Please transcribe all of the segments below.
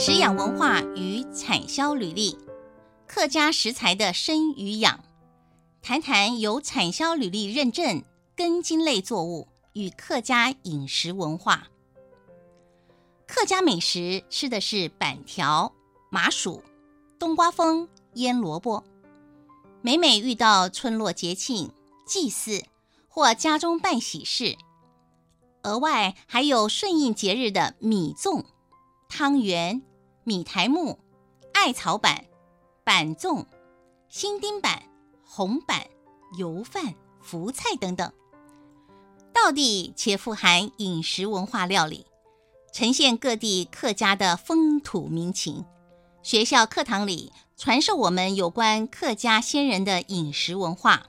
食养文化与产销履历，客家食材的生与养，谈谈有产销履历认证根茎类作物与客家饮食文化。客家美食吃的是板条、麻薯、冬瓜风、腌萝卜。每每遇到村落节庆、祭祀或家中办喜事，额外还有顺应节日的米粽、汤圆。米苔目、艾草板、板粽、新丁板、红板、油饭、福菜等等，道地且富含饮食文化料理，呈现各地客家的风土民情。学校课堂里传授我们有关客家先人的饮食文化，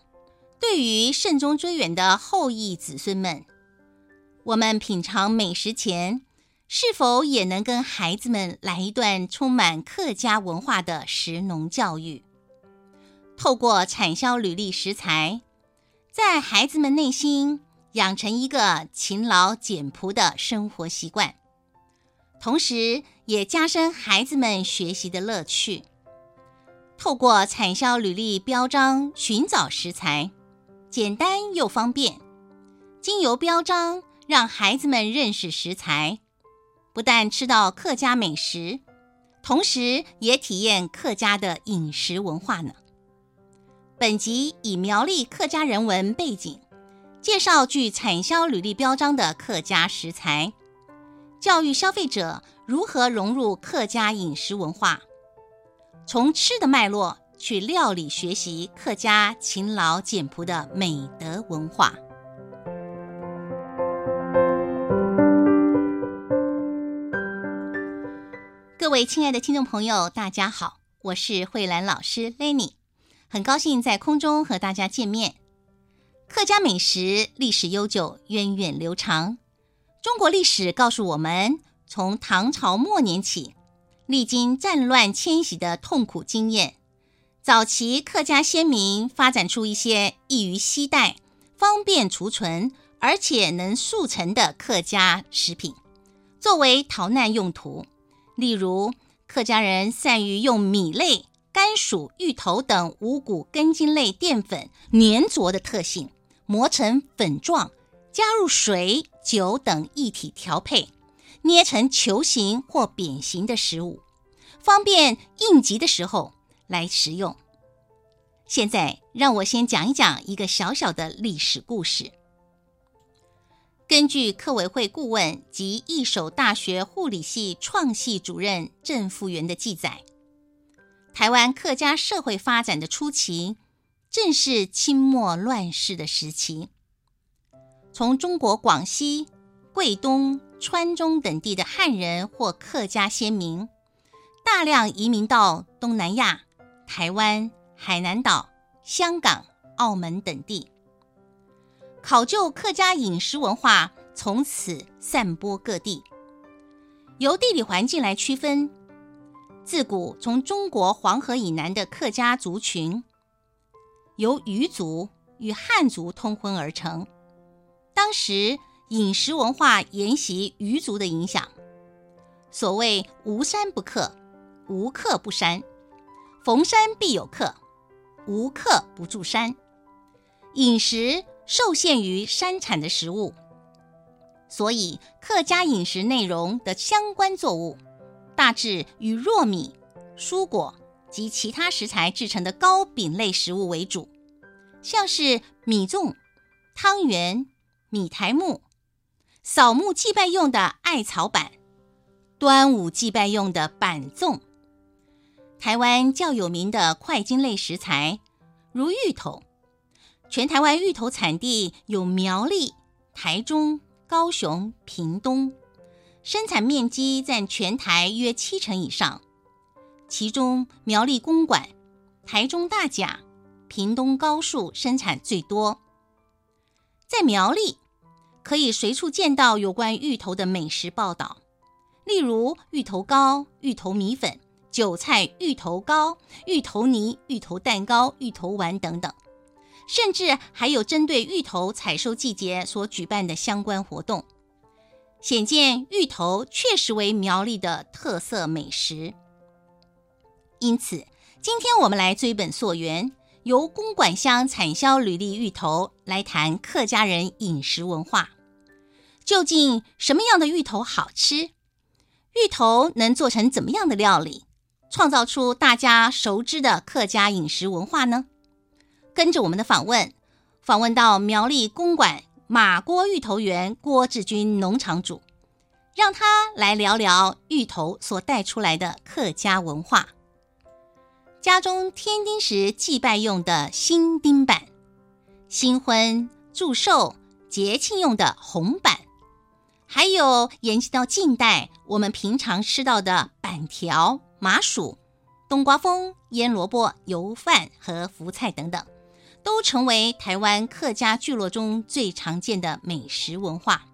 对于慎终追远的后裔子孙们，我们品尝美食前，是否也能跟孩子们来一段充满客家文化的食农教育？透过产销履历食材，在孩子们内心养成一个勤劳简朴的生活习惯，同时也加深孩子们学习的乐趣。透过产销履历标章寻找食材，简单又方便，经由标章让孩子们认识食材。不但吃到客家美食，同时也体验客家的饮食文化呢。本集以苗栗客家人文背景，介绍具产销履历标章的客家食材，教育消费者如何融入客家饮食文化，从吃的脉络去料理学习客家勤劳简朴的美德文化。各位亲爱的听众朋友，大家好，我是慧兰老师 Lenny，很高兴在空中和大家见面。客家美食历史悠久，源远流长。中国历史告诉我们，从唐朝末年起，历经战乱迁徙的痛苦经验，早期客家先民发展出一些易于携带、方便储存，而且能速成的客家食品，作为逃难用途。例如，客家人善于用米类、甘薯、芋头等五谷根茎类淀粉粘着的特性，磨成粉状，加入水、酒等液体调配，捏成球形或扁形的食物，方便应急的时候来食用。现在，让我先讲一讲一个小小的历史故事。根据客委会顾问及义守大学护理系创系主任郑复元的记载，台湾客家社会发展的初期，正是清末乱世的时期。从中国广西、桂东、川中等地的汉人或客家先民，大量移民到东南亚、台湾、海南岛、香港、澳门等地。考究客家饮食文化，从此散播各地。由地理环境来区分，自古从中国黄河以南的客家族群，由鱼族与汉族通婚而成。当时饮食文化沿袭鱼族的影响，所谓“无山不客，无客不山”，逢山必有客，无客不住山。饮食。受限于山产的食物，所以客家饮食内容的相关作物，大致与糯米、蔬果及其他食材制成的糕饼类食物为主，像是米粽、汤圆、米苔目、扫墓祭拜用的艾草板、端午祭拜用的板粽。台湾较有名的块茎类食材，如芋头。全台湾芋头产地有苗栗、台中、高雄、屏东，生产面积占全台约七成以上。其中苗栗公馆、台中大甲、屏东高树生产最多。在苗栗，可以随处见到有关芋头的美食报道，例如芋头糕、芋头米粉、韭菜芋头糕、芋头泥、芋头蛋糕、芋头丸等等。甚至还有针对芋头采收季节所举办的相关活动。显见芋头确实为苗栗的特色美食。因此，今天我们来追本溯源，由公馆乡产销履历芋头来谈客家人饮食文化。究竟什么样的芋头好吃？芋头能做成怎么样的料理，创造出大家熟知的客家饮食文化呢？跟着我们的访问，访问到苗栗公馆马郭芋头园郭志军农场主，让他来聊聊芋头所带出来的客家文化。家中添丁时祭拜用的新丁板，新婚祝寿节庆用的红板，还有延续到近代我们平常吃到的板条、麻薯、冬瓜风、腌萝卜、油饭和福菜等等。都成为台湾客家聚落中最常见的美食文化。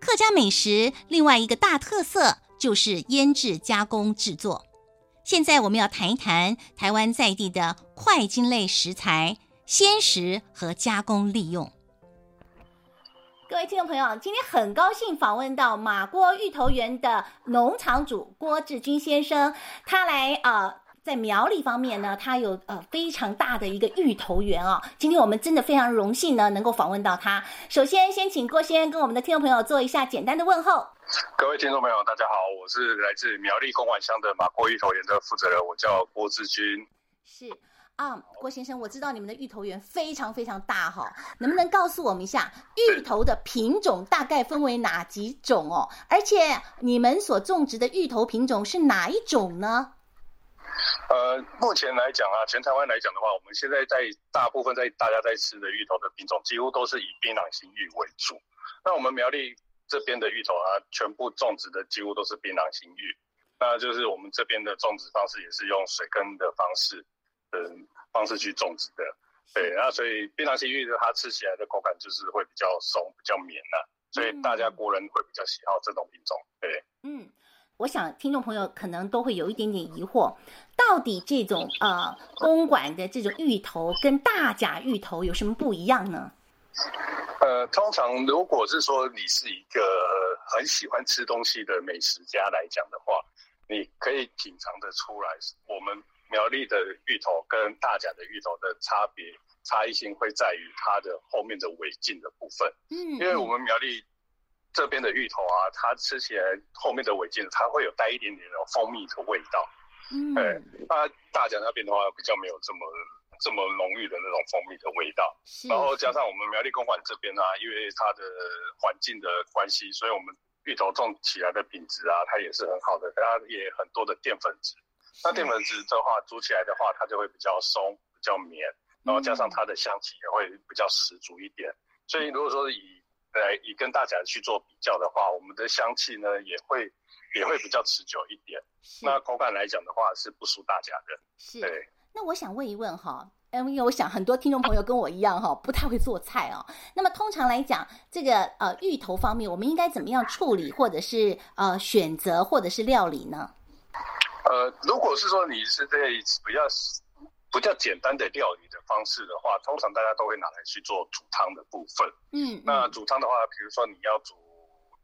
客家美食另外一个大特色就是腌制加工制作。现在我们要谈一谈台湾在地的块茎类食材鲜食和加工利用。各位听众朋友，今天很高兴访问到马郭芋头园的农场主郭志军先生，他来啊。呃在苗栗方面呢，他有呃非常大的一个芋头园啊。今天我们真的非常荣幸呢，能够访问到他。首先，先请郭先生跟我们的听众朋友做一下简单的问候。各位听众朋友，大家好，我是来自苗栗公馆乡的马郭芋头园的负责人，我叫郭志军。是啊，郭先生，我知道你们的芋头园非常非常大哈，能不能告诉我们一下芋头的品种大概分为哪几种哦？而且你们所种植的芋头品种是哪一种呢？呃，目前来讲啊，全台湾来讲的话，我们现在在大部分在大家在吃的芋头的品种，几乎都是以槟榔心芋为主。那我们苗栗这边的芋头啊，全部种植的几乎都是槟榔心芋。那就是我们这边的种植方式也是用水耕的方式，嗯，方式去种植的。对，那所以槟榔心芋它吃起来的口感就是会比较松、比较绵呐、啊，所以大家国人会比较喜好这种品种。对，嗯。我想听众朋友可能都会有一点点疑惑，到底这种呃公馆的这种芋头跟大甲芋头有什么不一样呢？呃，通常如果是说你是一个很喜欢吃东西的美食家来讲的话，你可以品尝得出来，我们苗栗的芋头跟大甲的芋头的差别差异性会在于它的后面的尾劲的部分。嗯，因为我们苗栗。这边的芋头啊，它吃起来后面的尾劲，它会有带一点点的蜂蜜的味道。嗯，哎，那大甲那边的话，比较没有这么这么浓郁的那种蜂蜜的味道。是。然后加上我们苗栗公馆这边啊，因为它的环境的关系，所以我们芋头种起来的品质啊，它也是很好的。它也很多的淀粉质。那淀粉质的话，煮起来的话，它就会比较松，比较绵。然后加上它的香气也会比较十足一点。所以如果说以来以跟大家去做比较的话，我们的香气呢也会也会比较持久一点。那口感来讲的话，是不输大家的。是。对。那我想问一问哈，因为我想很多听众朋友跟我一样哈，不太会做菜哦。那么通常来讲，这个呃芋头方面，我们应该怎么样处理，或者是呃选择，或者是料理呢？呃，如果是说你是在比较。比较简单的料理的方式的话，通常大家都会拿来去做煮汤的部分。嗯，那煮汤的话，比如说你要煮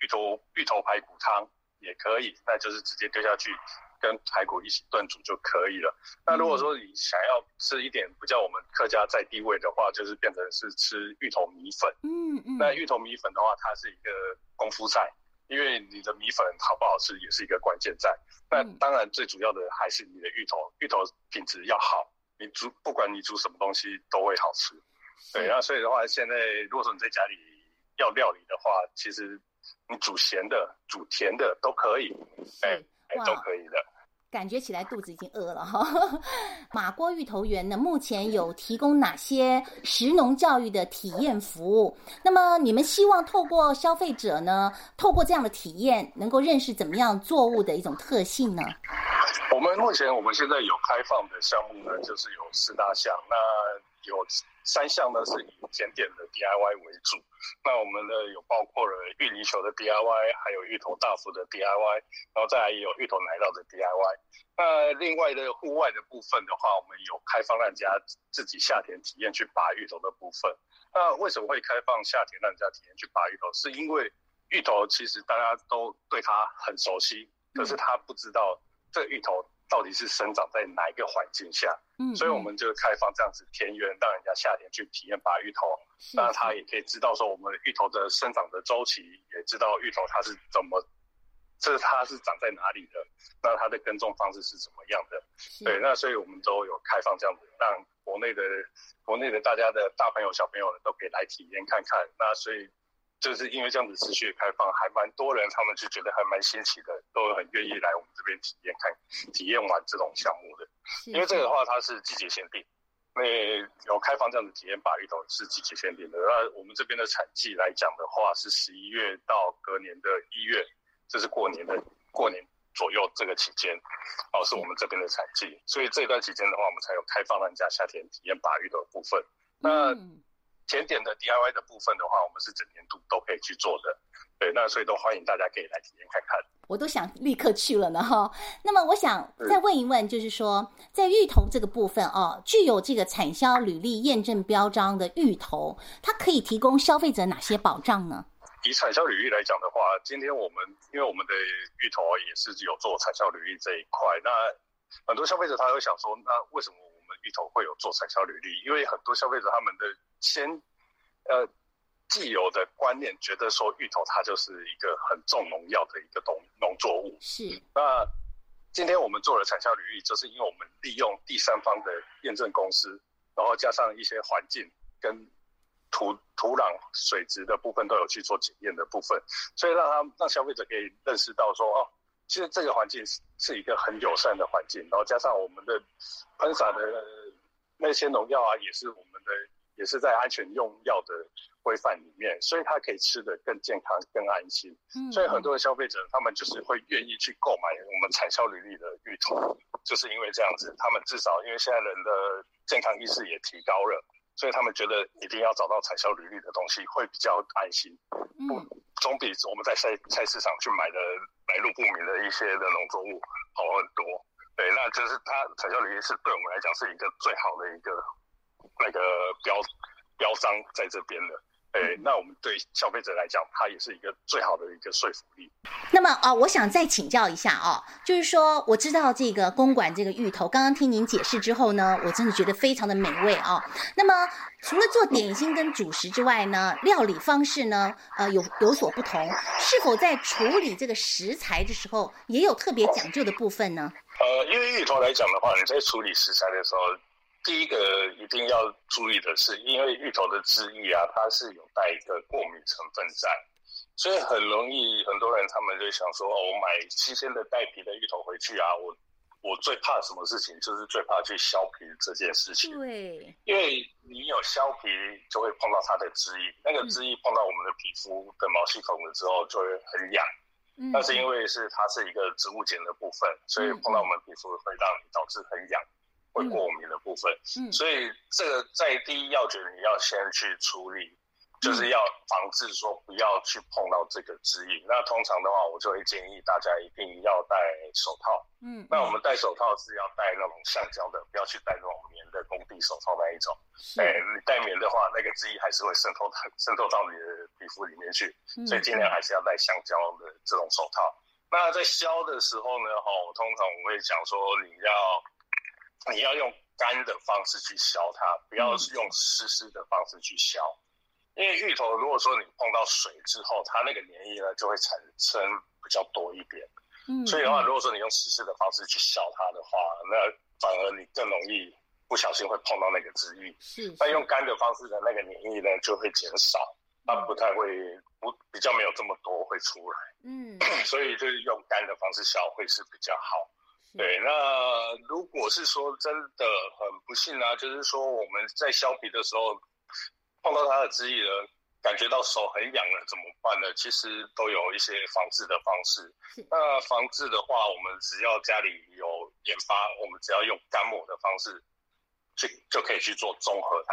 芋头芋头排骨汤也可以，那就是直接丢下去跟排骨一起炖煮就可以了。那如果说你想要吃一点比较我们客家在地味的话，就是变成是吃芋头米粉。嗯嗯，那芋头米粉的话，它是一个功夫菜，因为你的米粉好不好吃也是一个关键在。那当然最主要的还是你的芋头，芋头品质要好。你煮不管你煮什么东西都会好吃，对，那所以的话，现在如果说你在家里要料理的话，其实你煮咸的、煮甜的都可以，哎，都可以的。感觉起来肚子已经饿了哈。马锅芋头园呢，目前有提供哪些食农教育的体验服务？那么你们希望透过消费者呢，透过这样的体验，能够认识怎么样作物的一种特性呢？我们目前我们现在有开放的项目呢，就是有四大项。那有三项呢是以甜点的 DIY 为主。那我们呢有包括了芋泥球的 DIY，还有芋头大福的 DIY，然后再来也有芋头奶酪的 DIY。那另外的户外的部分的话，我们有开放让人家自己下田体验去拔芋头的部分。那为什么会开放下田让人家体验去拔芋头？是因为芋头其实大家都对它很熟悉，可是他不知道这芋头到底是生长在哪一个环境下。嗯，所以我们就开放这样子田园，让人家夏天去体验拔芋头，那他也可以知道说我们芋头的生长的周期，也知道芋头它是怎么。这它是长在哪里的？那它的耕种方式是怎么样的？对，那所以我们都有开放这样子，让国内的国内的大家的大朋友小朋友都可以来体验看看。那所以就是因为这样子持续开放，还蛮多人他们就觉得还蛮新奇的，都很愿意来我们这边体验看，体验玩这种项目的。因为这个的话，它是季节限定，因为有开放这样子体验拔芋头是季节限定的。那我们这边的产季来讲的话，是十一月到隔年的一月。这是过年的过年左右这个期间，哦，是我们这边的产季，所以这段期间的话，我们才有开放让人家夏天体验拔芋的部分。那甜点的 DIY 的部分的话，我们是整年度都可以去做的。对，那所以都欢迎大家可以来体验看看。我都想立刻去了呢哈。那么我想再问一问，就是说在芋头这个部分哦，具有这个产销履历验证标章的芋头，它可以提供消费者哪些保障呢？以产销履历来讲的话，今天我们因为我们的芋头也是有做产销履历这一块，那很多消费者他会想说，那为什么我们芋头会有做产销履历？因为很多消费者他们的先呃既有的观念觉得说芋头它就是一个很重农药的一个农农作物。是。那今天我们做了产销履历，就是因为我们利用第三方的验证公司，然后加上一些环境跟。土土壤、水质的部分都有去做检验的部分，所以让他让消费者可以认识到说，哦，其实这个环境是是一个很友善的环境，然后加上我们的喷洒的那些农药啊，也是我们的也是在安全用药的规范里面，所以他可以吃得更健康、更安心。嗯，所以很多的消费者他们就是会愿意去购买我们产销履历的芋头，就是因为这样子，他们至少因为现在人的健康意识也提高了。所以他们觉得一定要找到产销履历的东西会比较安心，不总比我们在菜菜市场去买的来路不明的一些的农作物好很多。对，那就是它产销履历是对我们来讲是一个最好的一个那个标标章在这边的。哎，那我们对消费者来讲，它也是一个最好的一个说服力。那么啊，我想再请教一下啊，就是说，我知道这个公馆这个芋头，刚刚听您解释之后呢，我真的觉得非常的美味啊。那么除了做点心跟主食之外呢，料理方式呢，呃，有有所不同，是否在处理这个食材的时候也有特别讲究的部分呢？呃，因为芋头来讲的话，你在处理食材的时候。第一个一定要注意的是，因为芋头的汁液啊，它是有带一个过敏成分在，所以很容易很多人他们就想说，哦，我买新鲜的带皮的芋头回去啊，我我最怕什么事情？就是最怕去削皮这件事情。对，因为你有削皮，就会碰到它的汁液，那个汁液碰到我们的皮肤的毛细孔了之后，就会很痒。嗯，但是因为是它是一个植物碱的部分，所以碰到我们皮肤会让你导致很痒。会过敏的部分，嗯，所以这个在第一要诀你要先去处理，就是要防止说不要去碰到这个汁液。那通常的话，我就会建议大家一定要戴手套。嗯，那我们戴手套是要戴那种橡胶的，不要去戴那种棉的工地手套那一种。哎，你戴棉的话，那个汁液还是会渗透到渗透到你的皮肤里面去，所以尽量还是要戴橡胶的这种手套。那在削的时候呢，哈，我通常我会讲说你要。你要用干的方式去削它，不要用湿湿的方式去削，因为芋头如果说你碰到水之后，它那个粘液呢就会产生比较多一点。嗯，所以的话，如果说你用湿湿的方式去削它的话，那反而你更容易不小心会碰到那个汁液。是，但用干的方式的那个粘液呢就会减少，它不太会不比较没有这么多会出来。嗯，所以就是用干的方式削会是比较好。对，那如果是说真的很不幸啊，就是说我们在削皮的时候碰到它的汁液了，感觉到手很痒了，怎么办呢？其实都有一些防治的方式。那防治的话，我们只要家里有研发，我们只要用干抹的方式去就可以去做中和它，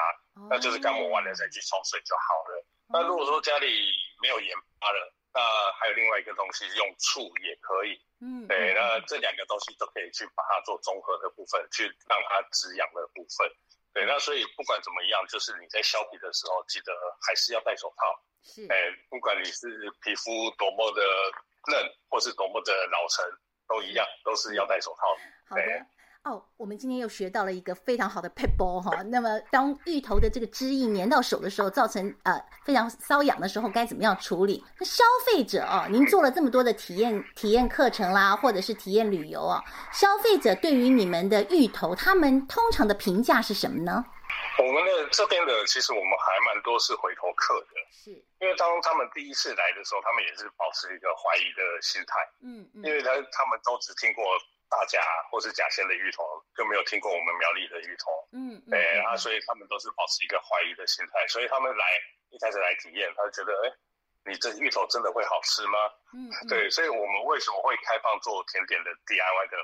那就是干抹完了再去冲水就好了。那如果说家里没有研发了，那还有另外一个东西，用醋也可以。嗯，对，那这两个东西都可以去把它做综合的部分，去让它止痒的部分。对，那所以不管怎么样，就是你在削皮的时候，记得还是要戴手套。是，哎，不管你是皮肤多么的嫩，或是多么的老成，都一样，都是要戴手套。好的。哦，我们今天又学到了一个非常好的 p e b a l 哈。那么，当芋头的这个汁液粘到手的时候，造成呃非常瘙痒的时候，该怎么样处理？那消费者啊、哦，您做了这么多的体验体验课程啦，或者是体验旅游啊、哦，消费者对于你们的芋头，他们通常的评价是什么呢？我们的这边的，其实我们还蛮多是回头客的，是因为当他们第一次来的时候，他们也是保持一个怀疑的心态，嗯，嗯因为他他们都只听过。大甲或是甲仙的芋头就没有听过我们苗栗的芋头，嗯，哎、嗯，啊，所以他们都是保持一个怀疑的心态，所以他们来一开始来体验，他就觉得，哎，你这芋头真的会好吃吗？嗯，嗯对，所以我们为什么会开放做甜点的 DIY 的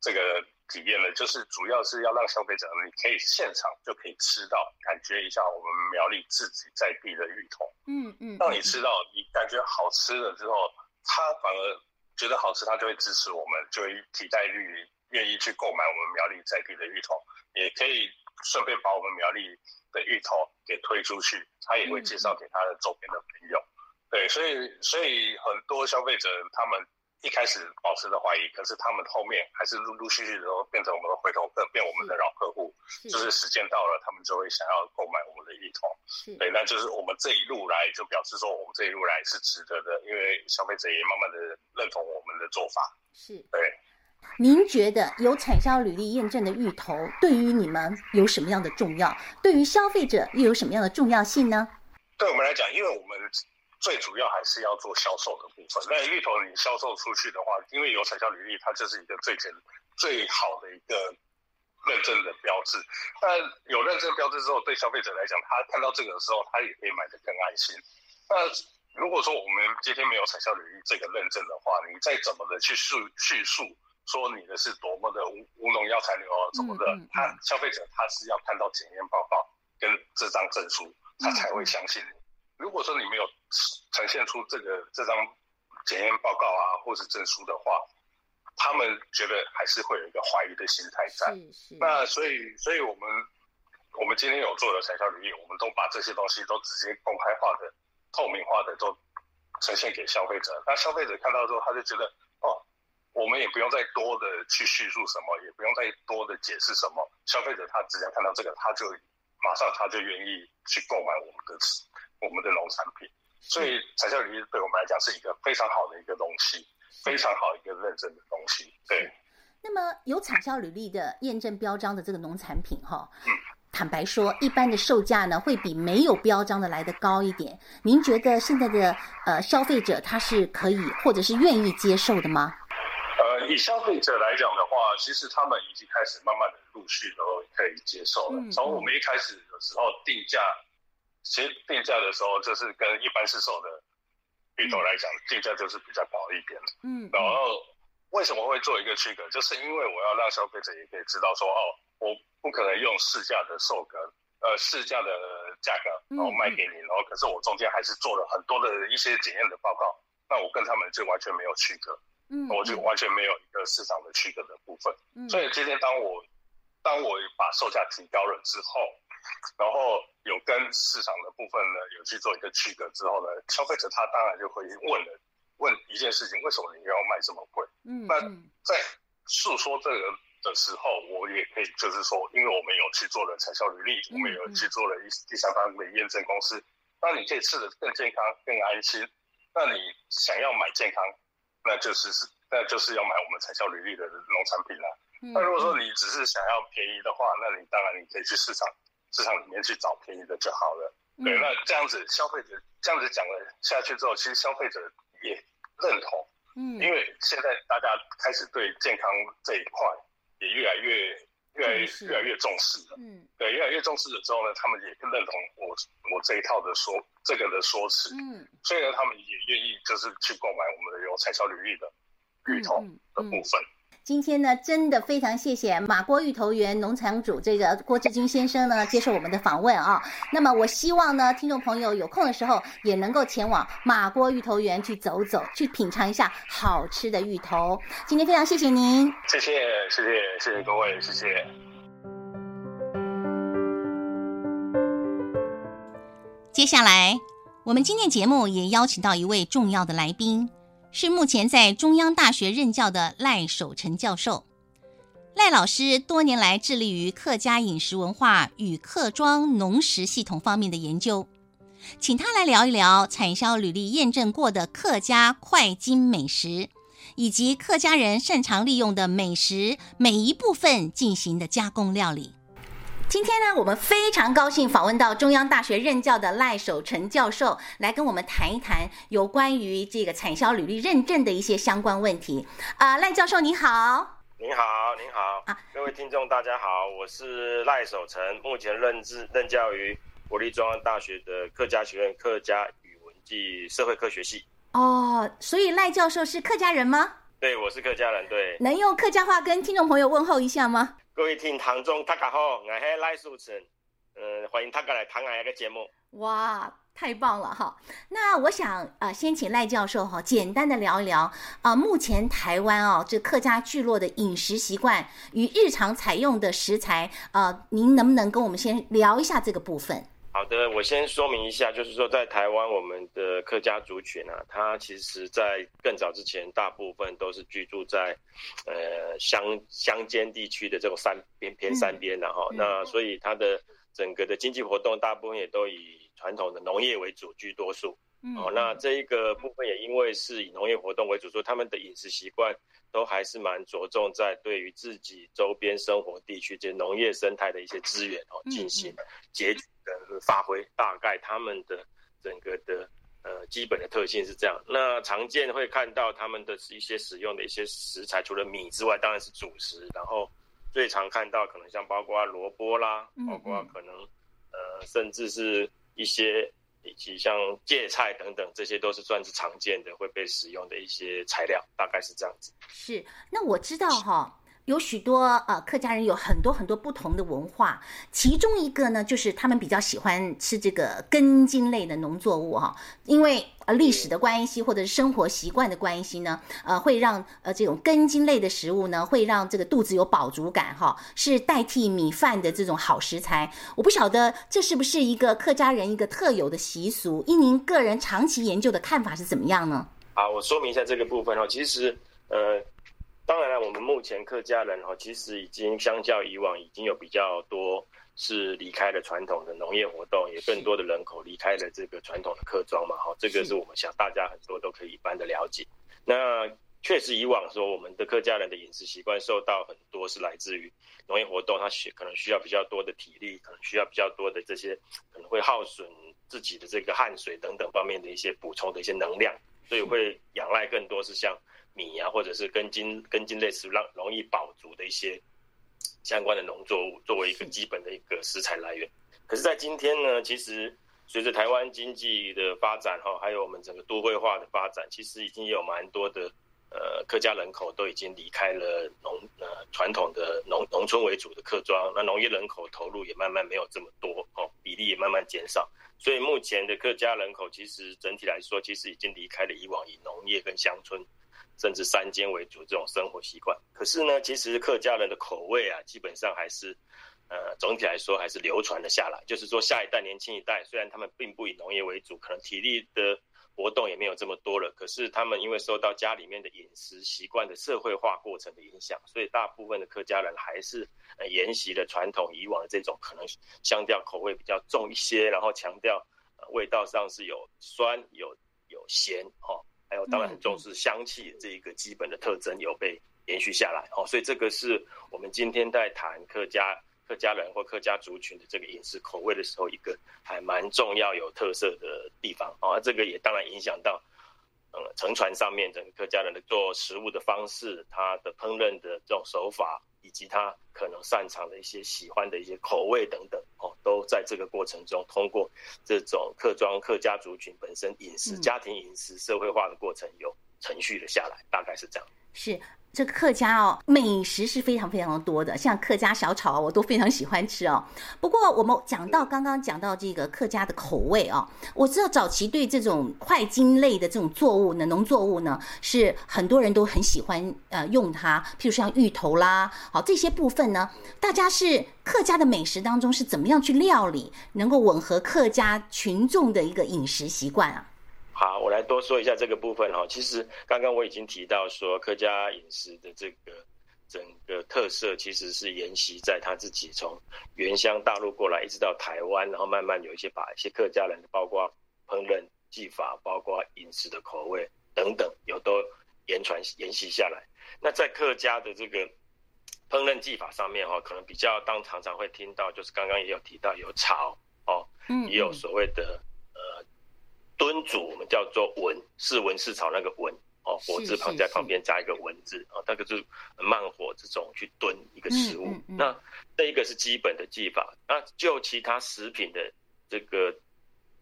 这个体验呢？就是主要是要让消费者你可以现场就可以吃到，感觉一下我们苗栗自己在地的芋头，嗯嗯，让你吃到你感觉好吃了之后，它反而。觉得好吃，他就会支持我们，就会替代率愿意去购买我们苗栗在地的芋头，也可以顺便把我们苗栗的芋头给推出去，他也会介绍给他的周边的朋友。对，所以所以很多消费者他们。一开始保持着怀疑，可是他们后面还是陆陆续续的都变成我们的回头客，变我们的老客户。就是时间到了，他们就会想要购买我们的芋头。对，那就是我们这一路来，就表示说我们这一路来是值得的，因为消费者也慢慢的认同我们的做法。是，对。您觉得有产销履历验证的芋头对于你们有什么样的重要？对于消费者又有什么样的重要性呢？对我们来讲，因为我们。最主要还是要做销售的部分。那芋头你销售出去的话，因为有产销履历，它就是一个最简最好的一个认证的标志。那有认证标志之后，对消费者来讲，他看到这个的时候，他也可以买的更安心。那如果说我们今天没有产销履历这个认证的话，你再怎么的去叙叙述说你的是多么的无无农药残留啊什么的，他消费者他是要看到检验报告跟这张证书，他才会相信你。如果说你没有呈现出这个这张检验报告啊，或是证书的话，他们觉得还是会有一个怀疑的心态在。那所以，所以我们我们今天有做的产销履历，我们都把这些东西都直接公开化的、透明化的都呈现给消费者。那消费者看到之后，他就觉得哦，我们也不用再多的去叙述什么，也不用再多的解释什么。消费者他只要看到这个，他就马上他就愿意去购买我们的我们的农产品，所以产销履历对我们来讲是一个非常好的一个东西，非常好一个认证的东西。对。那么有产销履历的验证标章的这个农产品，哈，嗯，坦白说，一般的售价呢会比没有标章的来得高一点。您觉得现在的呃消费者他是可以或者是愿意接受的吗？呃，以消费者来讲的话，其实他们已经开始慢慢的陆续都可以接受了。从我们一开始的时候定价。其实定价的时候，就是跟一般市售的芋头来讲，嗯、定价就是比较高一点。嗯，然后为什么会做一个区隔？就是因为我要让消费者也可以知道说，哦，我不可能用市价的售格，呃，市价的价格，然后卖给你，然后可是我中间还是做了很多的一些检验的报告，那我跟他们就完全没有区隔，嗯，我就完全没有一个市场的区隔的部分。嗯，所以今天当我当我把售价提高了之后。然后有跟市场的部分呢，有去做一个区隔之后呢，消费者他当然就会问了，问一件事情：为什么你要卖这么贵？嗯，那在诉说这个的时候，我也可以就是说，因为我们有去做了产销履历，我们有去做了一第三方的验证公司，那你可以吃得更健康、更安心。那你想要买健康，那就是是那就是要买我们产销履历的农产品了。那如果说你只是想要便宜的话，那你当然你可以去市场。市场里面去找便宜的就好了。对，那这样子消费者这样子讲了下去之后，其实消费者也认同。嗯，因为现在大家开始对健康这一块也越来越、越来越、越来越重视了。嗯，对，越来越重视了之后呢，他们也认同我我这一套的说这个的说辞。嗯，所以呢，他们也愿意就是去购买我们的有彩超履历的芋头的部分。今天呢真的非常谢谢马锅芋头园农场主这个郭志军先生呢接受我们的访问啊。那么我希望呢听众朋友有空的时候也能够前往马锅芋头园去走走去品尝一下好吃的芋头。今天非常谢谢您。谢谢谢谢谢谢各位谢谢。接下来我们今天节目也邀请到一位重要的来宾是目前在中央大学任教的赖守成教授。赖老师多年来致力于客家饮食文化与客庄农食系统方面的研究，请他来聊一聊产销履历验证过的客家快金美食，以及客家人擅长利用的美食每一部分进行的加工料理。今天呢，我们非常高兴访问到中央大学任教的赖守成教授，来跟我们谈一谈有关于这个产销履历认证的一些相关问题。啊、呃，赖教授你好，您好，您好啊，各位听众大家好，我是赖守成，目前任职任教于国立中央大学的客家学院客家语文暨社会科学系。哦，所以赖教授是客家人吗？对，我是客家人。对，能用客家话跟听众朋友问候一下吗？各位听堂中大家好，我是赖淑成，嗯、呃，欢迎大家来看我个节目。哇，太棒了哈！那我想呃，先请赖教授哈，简单的聊一聊啊、目前台湾哦，这客家聚落的饮食习惯与日常采用的食材、呃，您能不能跟我们先聊一下这个部分？好的，我先说明一下，就是说在台湾，我们的客家族群啊，它其实在更早之前，大部分都是居住在呃乡乡间地区的这种山边偏山边的哈。那所以它的整个的经济活动，大部分也都以传统的农业为主居多数。哦，那这一个部分也因为是以农业活动为主，所以他们的饮食习惯都还是蛮着重在对于自己周边生活地区这农业生态的一些资源哦进行截取。的发挥，大概他们的整个的呃基本的特性是这样。那常见会看到他们的一些使用的一些食材，除了米之外，当然是主食。然后最常看到可能像包括萝卜啦，包括可能呃甚至是一些以及像芥菜等等，这些都是算是常见的会被使用的一些材料，大概是这样子。是，那我知道哈。有许多呃客家人有很多很多不同的文化，其中一个呢，就是他们比较喜欢吃这个根茎类的农作物哈，因为呃历史的关系或者是生活习惯的关系呢，呃会让呃这种根茎类的食物呢，会让这个肚子有饱足感哈，是代替米饭的这种好食材。我不晓得这是不是一个客家人一个特有的习俗，依您个人长期研究的看法是怎么样呢？啊，我说明一下这个部分哦，其实呃。当然了，我们目前客家人哈，其实已经相较以往，已经有比较多是离开了传统的农业活动，也更多的人口离开了这个传统的客庄嘛，哈，这个是我们想大家很多都可以一般的了解。那确实以往说，我们的客家人的饮食习惯受到很多是来自于农业活动，它需可能需要比较多的体力，可能需要比较多的这些可能会耗损自己的这个汗水等等方面的一些补充的一些能量，所以会仰赖更多是像。米啊，或者是根茎根茎类食，让容易饱足的一些相关的农作物，作为一个基本的一个食材来源。可是，在今天呢，其实随着台湾经济的发展哈，还有我们整个都会化的发展，其实已经有蛮多的呃客家人口都已经离开了农呃传统的农农村为主的客庄，那农业人口投入也慢慢没有这么多哦，比例也慢慢减少。所以目前的客家人口其实整体来说，其实已经离开了以往以农业跟乡村。甚至山间为主这种生活习惯，可是呢，其实客家人的口味啊，基本上还是，呃，总体来说还是流传了下来。就是说，下一代、年轻一代，虽然他们并不以农业为主，可能体力的活动也没有这么多了，可是他们因为受到家里面的饮食习惯的社会化过程的影响，所以大部分的客家人还是沿袭了传统以往的这种可能香调口味比较重一些，然后强调味道上是有酸、有有咸，哦。还有，当然很重视香气这一个基本的特征有被延续下来哦，所以这个是我们今天在谈客家客家人或客家族群的这个饮食口味的时候，一个还蛮重要有特色的地方啊。这个也当然影响到嗯乘船上面整个客家人的做食物的方式，他的烹饪的这种手法。以及他可能擅长的一些喜欢的一些口味等等，哦，都在这个过程中，通过这种客庄客家族群本身饮食、家庭饮食社会化的过程，有承续了下来，大概是这样。是。这个客家哦，美食是非常非常的多的，像客家小炒我都非常喜欢吃哦。不过我们讲到刚刚讲到这个客家的口味哦，我知道早期对这种块茎类的这种作物呢，农作物呢，是很多人都很喜欢呃用它，譬如像芋头啦，好这些部分呢，大家是客家的美食当中是怎么样去料理，能够吻合客家群众的一个饮食习惯啊？好，我来多说一下这个部分哈。其实刚刚我已经提到说，客家饮食的这个整个特色，其实是沿袭在他自己从原乡大陆过来，一直到台湾，然后慢慢有一些把一些客家人，包括烹饪技法，包括饮食的口味等等，有都延传沿袭下来。那在客家的这个烹饪技法上面哈，可能比较当常常会听到，就是刚刚也有提到有炒哦，嗯，也有所谓的。炖煮我们叫做文，是文是炒那个文哦，火字旁在旁边加一个文字啊，那个就是慢火这种去炖一个食物。嗯嗯嗯、那这一个是基本的技法。那就其他食品的这个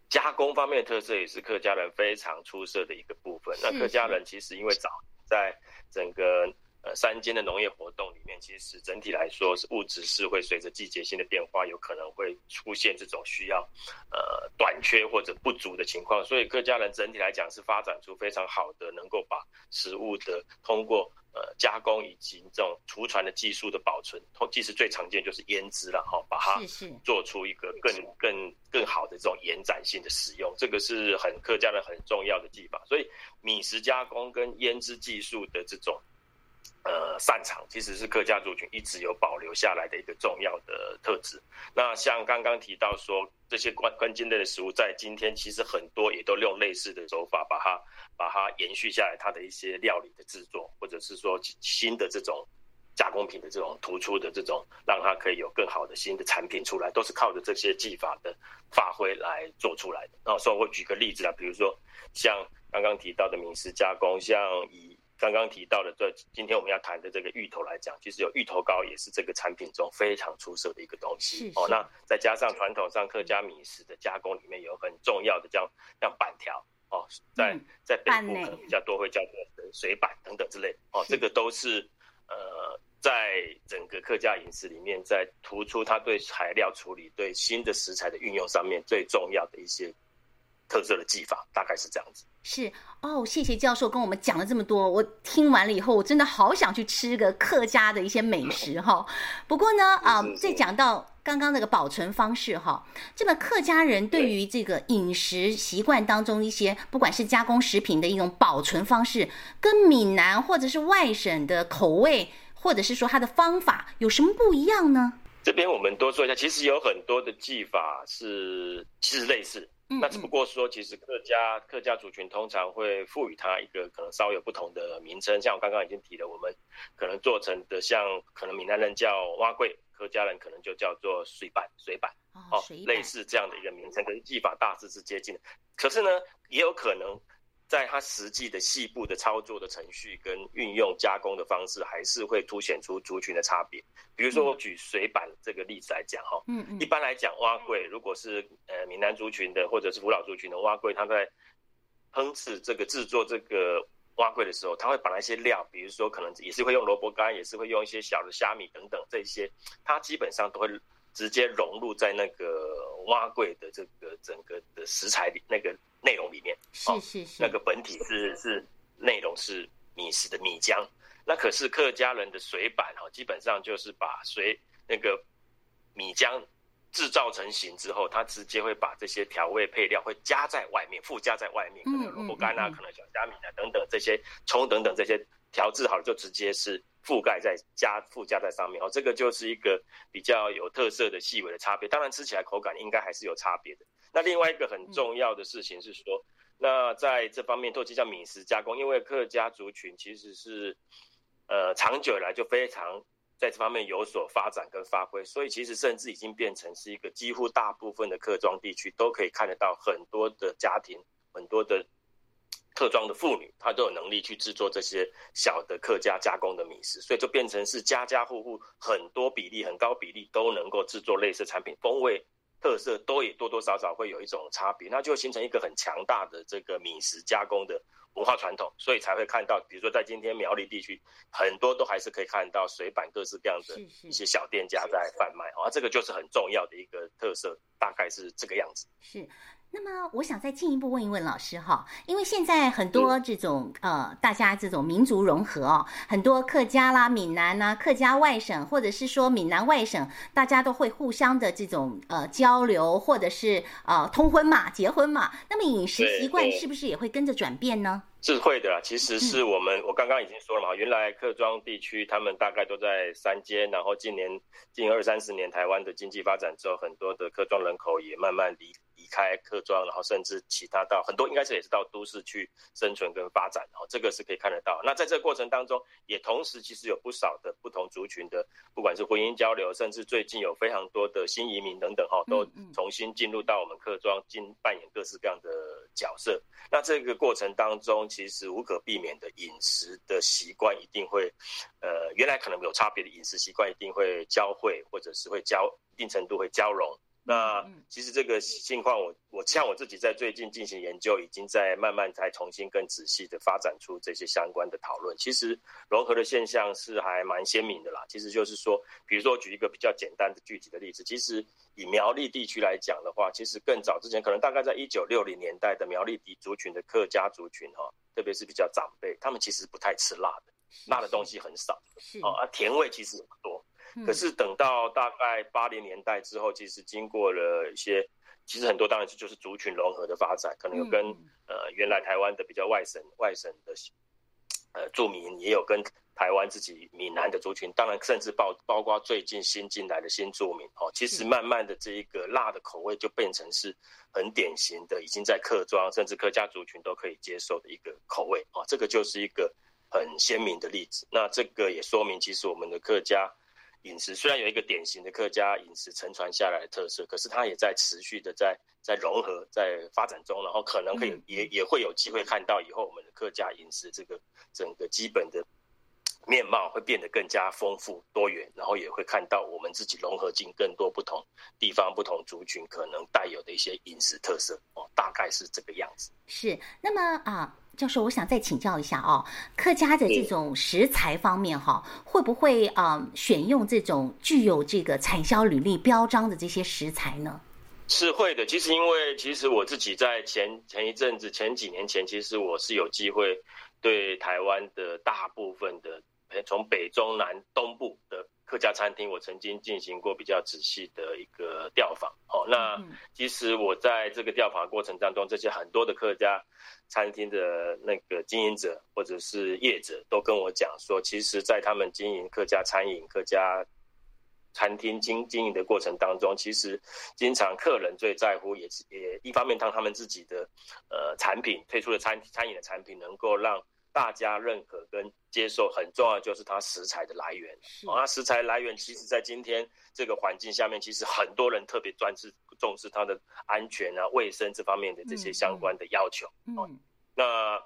加工方面的特色，也是客家人非常出色的一个部分。那客家人其实因为早在整个。呃，山间的农业活动里面，其实整体来说是物质是会随着季节性的变化，有可能会出现这种需要呃短缺或者不足的情况。所以客家人整体来讲是发展出非常好的，能够把食物的通过呃加工以及这种储存的技术的保存，其实最常见就是腌制了哈，把它做出一个更更更好的这种延展性的使用，这个是很客家人很重要的技法。所以米食加工跟腌制技术的这种。呃，擅长其实是客家族群一直有保留下来的一个重要的特质。那像刚刚提到说，这些关关键类的食物，在今天其实很多也都用类似的手法把它把它延续下来，它的一些料理的制作，或者是说新的这种加工品的这种突出的这种，让它可以有更好的新的产品出来，都是靠着这些技法的发挥来做出来的。那所以我举个例子啊，比如说像刚刚提到的名食加工，像以刚刚提到的，对，今天我们要谈的这个芋头来讲，其实有芋头糕也是这个产品中非常出色的一个东西哦。那再加上传统上客家米食的加工里面有很重要的叫像板条哦，在在北部可能比较多会叫做水板等等之类哦，这个都是呃在整个客家饮食里面，在突出它对材料处理、对新的食材的运用上面最重要的一些。特色的技法大概是这样子。是哦，谢谢教授跟我们讲了这么多，我听完了以后，我真的好想去吃个客家的一些美食哈。不过呢，啊，再讲到刚刚那个保存方式哈，这个客家人对于这个饮食习惯当中一些，不管是加工食品的一种保存方式，跟闽南或者是外省的口味，或者是说它的方法有什么不一样呢？这边我们多说一下，其实有很多的技法是其实类似。那只不过说，其实客家客家族群通常会赋予它一个可能稍微有不同的名称，像我刚刚已经提了，我们可能做成的像可能闽南人叫蛙柜，客家人可能就叫做水板水板哦，类似这样的一个名称，跟技法大致是接近的。可是呢，也有可能。在它实际的细部的操作的程序跟运用加工的方式，还是会凸显出族群的差别。比如说，我举水板这个例子来讲哈，嗯嗯，一般来讲，蛙柜如果是呃闽南族群的或者是福佬族群的蛙柜，它在烹制这个制作这个蛙柜的时候，它会把那些料，比如说可能也是会用萝卜干，也是会用一些小的虾米等等这些，它基本上都会直接融入在那个蛙柜的这个整个的食材里那个。内容里面是是是，那个本体是是内容是米食的米浆，那可是客家人的水板哈，基本上就是把水那个米浆制造成型之后，它直接会把这些调味配料会加在外面，附加在外面，可能萝卜干啊，可能小虾米啊等等这些葱等等这些调制好了，就直接是覆盖在加附加在上面哦，这个就是一个比较有特色的细微的差别，当然吃起来口感应该还是有差别的。那另外一个很重要的事情是说，那在这方面，都叫米食加工，因为客家族群其实是，呃，长久以来就非常在这方面有所发展跟发挥，所以其实甚至已经变成是一个几乎大部分的客庄地区都可以看得到很多的家庭，很多的客庄的妇女，她都有能力去制作这些小的客家加工的米食，所以就变成是家家户户很多比例很高比例都能够制作类似产品，风味。特色都也多多少少会有一种差别，那就形成一个很强大的这个米食加工的文化传统，所以才会看到，比如说在今天苗栗地区，很多都还是可以看到水板各式各样的一些小店家在贩卖，啊，这个就是很重要的一个特色，大概是这个样子。是。那么，我想再进一步问一问老师哈，因为现在很多这种呃，大家这种民族融合哦，很多客家啦、闽南呐、客家外省，或者是说闽南外省，大家都会互相的这种呃交流，或者是呃通婚嘛、结婚嘛。那么饮食习惯是不是也会跟着转变呢？是会的啦，其实是我们、嗯、我刚刚已经说了嘛，原来客庄地区他们大概都在三间，然后近年近二三十年台湾的经济发展之后，很多的客庄人口也慢慢离。离开客庄，然后甚至其他到很多，应该是也是到都市去生存跟发展，哦，这个是可以看得到。那在这个过程当中，也同时其实有不少的不同族群的，不管是婚姻交流，甚至最近有非常多的新移民等等，哈，都重新进入到我们客庄，进扮演各式各样的角色。那这个过程当中，其实无可避免的饮食的习惯一定会，呃，原来可能有差别的饮食习惯一定会交汇，或者是会交一定程度会交融。那其实这个情况，我我像我自己在最近进行研究，已经在慢慢在重新更仔细的发展出这些相关的讨论。其实融合的现象是还蛮鲜明的啦。其实就是说，比如说举一个比较简单的具体的例子，其实以苗栗地区来讲的话，其实更早之前，可能大概在一九六零年代的苗栗地族群的客家族群哈，特别是比较长辈，他们其实不太吃辣的，辣的东西很少，哦，啊，甜味其实多。可是等到大概八零年代之后，其实经过了一些，其实很多当然是就是族群融合的发展，可能有跟呃原来台湾的比较外省外省的呃住民，也有跟台湾自己闽南的族群，当然甚至包包括最近新进来的新住民哦，其实慢慢的这一个辣的口味就变成是很典型的，已经在客庄甚至客家族群都可以接受的一个口味哦，这个就是一个很鲜明的例子。那这个也说明，其实我们的客家。饮食虽然有一个典型的客家饮食承传下来的特色，可是它也在持续的在在融合、在发展中，然后可能可以也也会有机会看到以后我们的客家饮食这个整个基本的面貌会变得更加丰富多元，然后也会看到我们自己融合进更多不同地方、不同族群可能带有的一些饮食特色哦，大概是这个样子。是，那么啊。教授，我想再请教一下哦，客家的这种食材方面哈，会不会啊、呃、选用这种具有这个产销履历标章的这些食材呢？是会的。其实因为其实我自己在前前一阵子前几年前，其实我是有机会对台湾的大部分的从北中南东部的客家餐厅，我曾经进行过比较仔细的一个调访。哦，那其实我在这个调访过程当中，这些很多的客家。餐厅的那个经营者或者是业者都跟我讲说，其实，在他们经营客家餐饮、客家餐厅经经营的过程当中，其实经常客人最在乎，也是也一方面，当他们自己的呃产品推出的餐餐饮的产品能够让大家认可跟接受，很重要就是它食材的来源。啊，它食材来源，其实在今天这个环境下面，其实很多人特别专注。重视它的安全啊、卫生这方面的这些相关的要求。嗯，嗯，那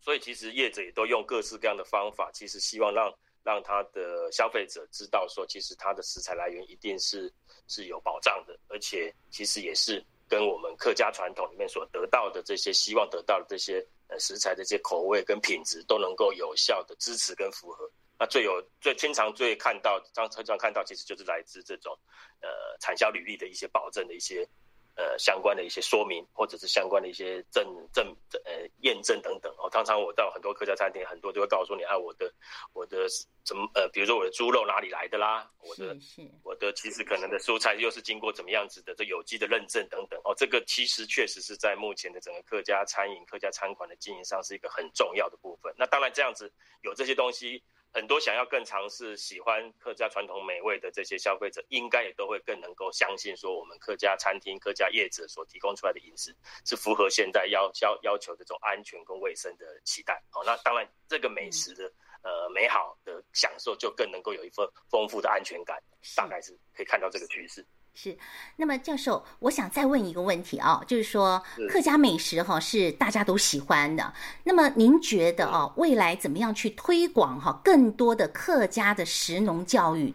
所以其实业者也都用各式各样的方法，其实希望让让他的消费者知道说，其实它的食材来源一定是是有保障的，而且其实也是跟我们客家传统里面所得到的这些希望得到的这些呃食材的这些口味跟品质都能够有效的支持跟符合。那最有最经常最看到，常常看到，其实就是来自这种，呃，产销履历的一些保证的一些，呃，相关的一些说明，或者是相关的一些证证呃验证等等。哦，常常我到很多客家餐厅，很多就会告诉你啊，我的我的怎么呃，比如说我的猪肉哪里来的啦，我的我的其实可能的蔬菜又是经过怎么样子的这有机的认证等等。哦，这个其实确实是在目前的整个客家餐饮、客家餐馆的经营上是一个很重要的部分。那当然这样子有这些东西。很多想要更尝试、喜欢客家传统美味的这些消费者，应该也都会更能够相信说，我们客家餐厅、客家业者所提供出来的饮食是符合现在要要要求的这种安全跟卫生的期待。好，那当然这个美食的呃美好的享受，就更能够有一份丰富的安全感。大概是可以看到这个趋势。是，那么教授，我想再问一个问题啊，就是说客家美食哈是大家都喜欢的，那么您觉得啊，未来怎么样去推广哈更多的客家的食农教育，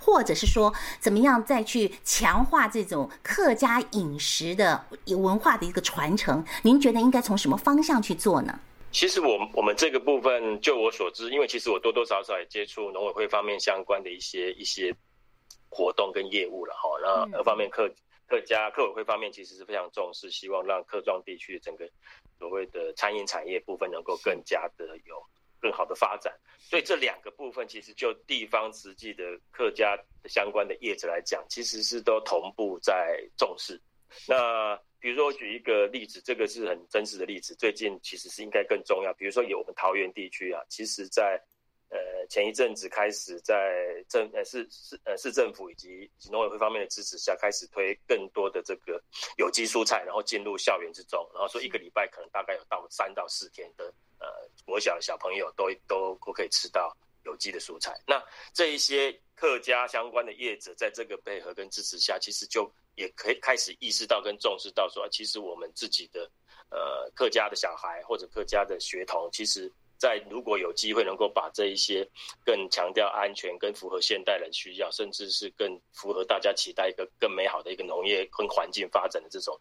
或者是说怎么样再去强化这种客家饮食的文化的一个传承？您觉得应该从什么方向去做呢？其实我我们这个部分，就我所知，因为其实我多多少少也接触农委会方面相关的一些一些活动跟业务了哈。那二方面客客家客委会方面其实是非常重视，希望让客庄地区整个所谓的餐饮产业部分能够更加的有更好的发展。所以这两个部分其实就地方实际的客家相关的业者来讲，其实是都同步在重视。那比如说，我举一个例子，这个是很真实的例子。最近其实是应该更重要。比如说，有我们桃园地区啊，其实在呃前一阵子开始，在政呃市市呃市政府以及以及农委会方面的支持下，开始推更多的这个有机蔬菜，然后进入校园之中。然后说一个礼拜可能大概有到三到四天的呃国小小朋友都都都可以吃到有机的蔬菜。那这一些客家相关的业者，在这个配合跟支持下，其实就也可以开始意识到跟重视到说，其实我们自己的呃客家的小孩或者客家的学童，其实在如果有机会能够把这一些更强调安全、更符合现代人需要，甚至是更符合大家期待一个更美好的一个农业跟环境发展的这种。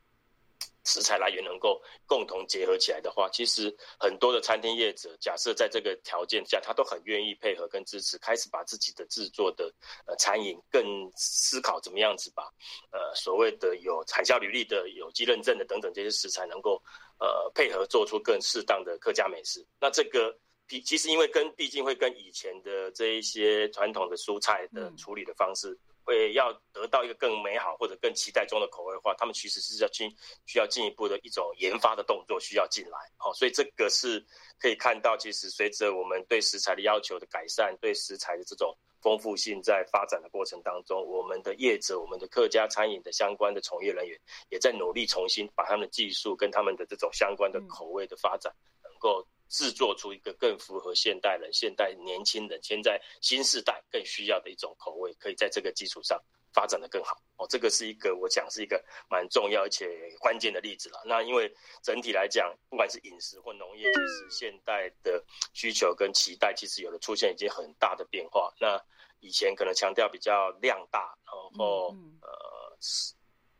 食材来源能够共同结合起来的话，其实很多的餐厅业者，假设在这个条件下，他都很愿意配合跟支持，开始把自己的制作的呃餐饮更思考怎么样子把呃所谓的有产销履历的有机认证的等等这些食材，能够呃配合做出更适当的客家美食。那这个比其实因为跟毕竟会跟以前的这一些传统的蔬菜的处理的方式。嗯会要得到一个更美好或者更期待中的口味的话，他们其实是要进需要进一步的一种研发的动作需要进来，好，所以这个是可以看到，其实随着我们对食材的要求的改善，对食材的这种丰富性在发展的过程当中，我们的业者、我们的客家餐饮的相关的从业人员也在努力重新把他们的技术跟他们的这种相关的口味的发展能够。制作出一个更符合现代人、现代年轻人、现在新时代更需要的一种口味，可以在这个基础上发展的更好。哦，这个是一个我讲是一个蛮重要而且关键的例子了。那因为整体来讲，不管是饮食或农业，其实现代的需求跟期待其实有的出现已经很大的变化。那以前可能强调比较量大，然后呃实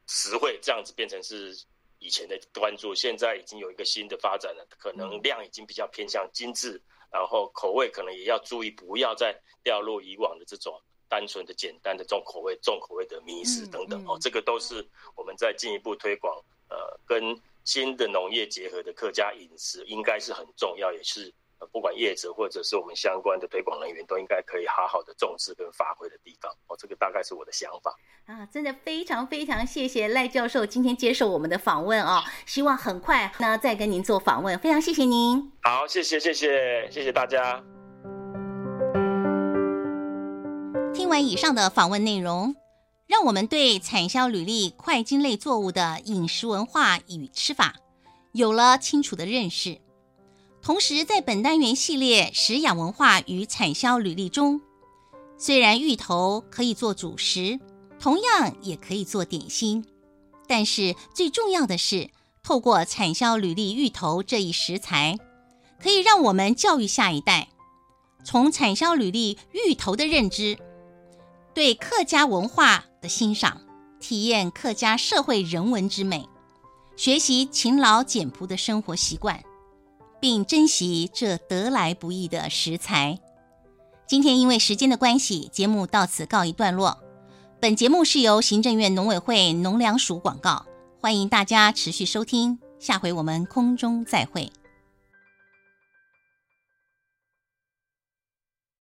实惠这样子变成是。以前的关注，现在已经有一个新的发展了，可能量已经比较偏向精致，然后口味可能也要注意，不要再掉入以往的这种单纯的、简单的重口味、重口味的迷失等等哦，这个都是我们在进一步推广，呃，跟新的农业结合的客家饮食，应该是很重要，也是。不管业者或者是我们相关的推广人员，都应该可以好好的重视跟发挥的地方。哦，这个大概是我的想法啊！真的非常非常谢谢赖教授今天接受我们的访问哦，希望很快呢再跟您做访问。非常谢谢您。好，谢谢谢谢谢谢大家。听完以上的访问内容，让我们对产销履历块茎类作物的饮食文化与吃法有了清楚的认识。同时，在本单元系列食养文化与产销履历中，虽然芋头可以做主食，同样也可以做点心，但是最重要的是，透过产销履历芋头这一食材，可以让我们教育下一代，从产销履历芋头的认知，对客家文化的欣赏，体验客家社会人文之美，学习勤劳简朴的生活习惯。并珍惜这得来不易的食材。今天因为时间的关系，节目到此告一段落。本节目是由行政院农委会农粮署广告，欢迎大家持续收听。下回我们空中再会。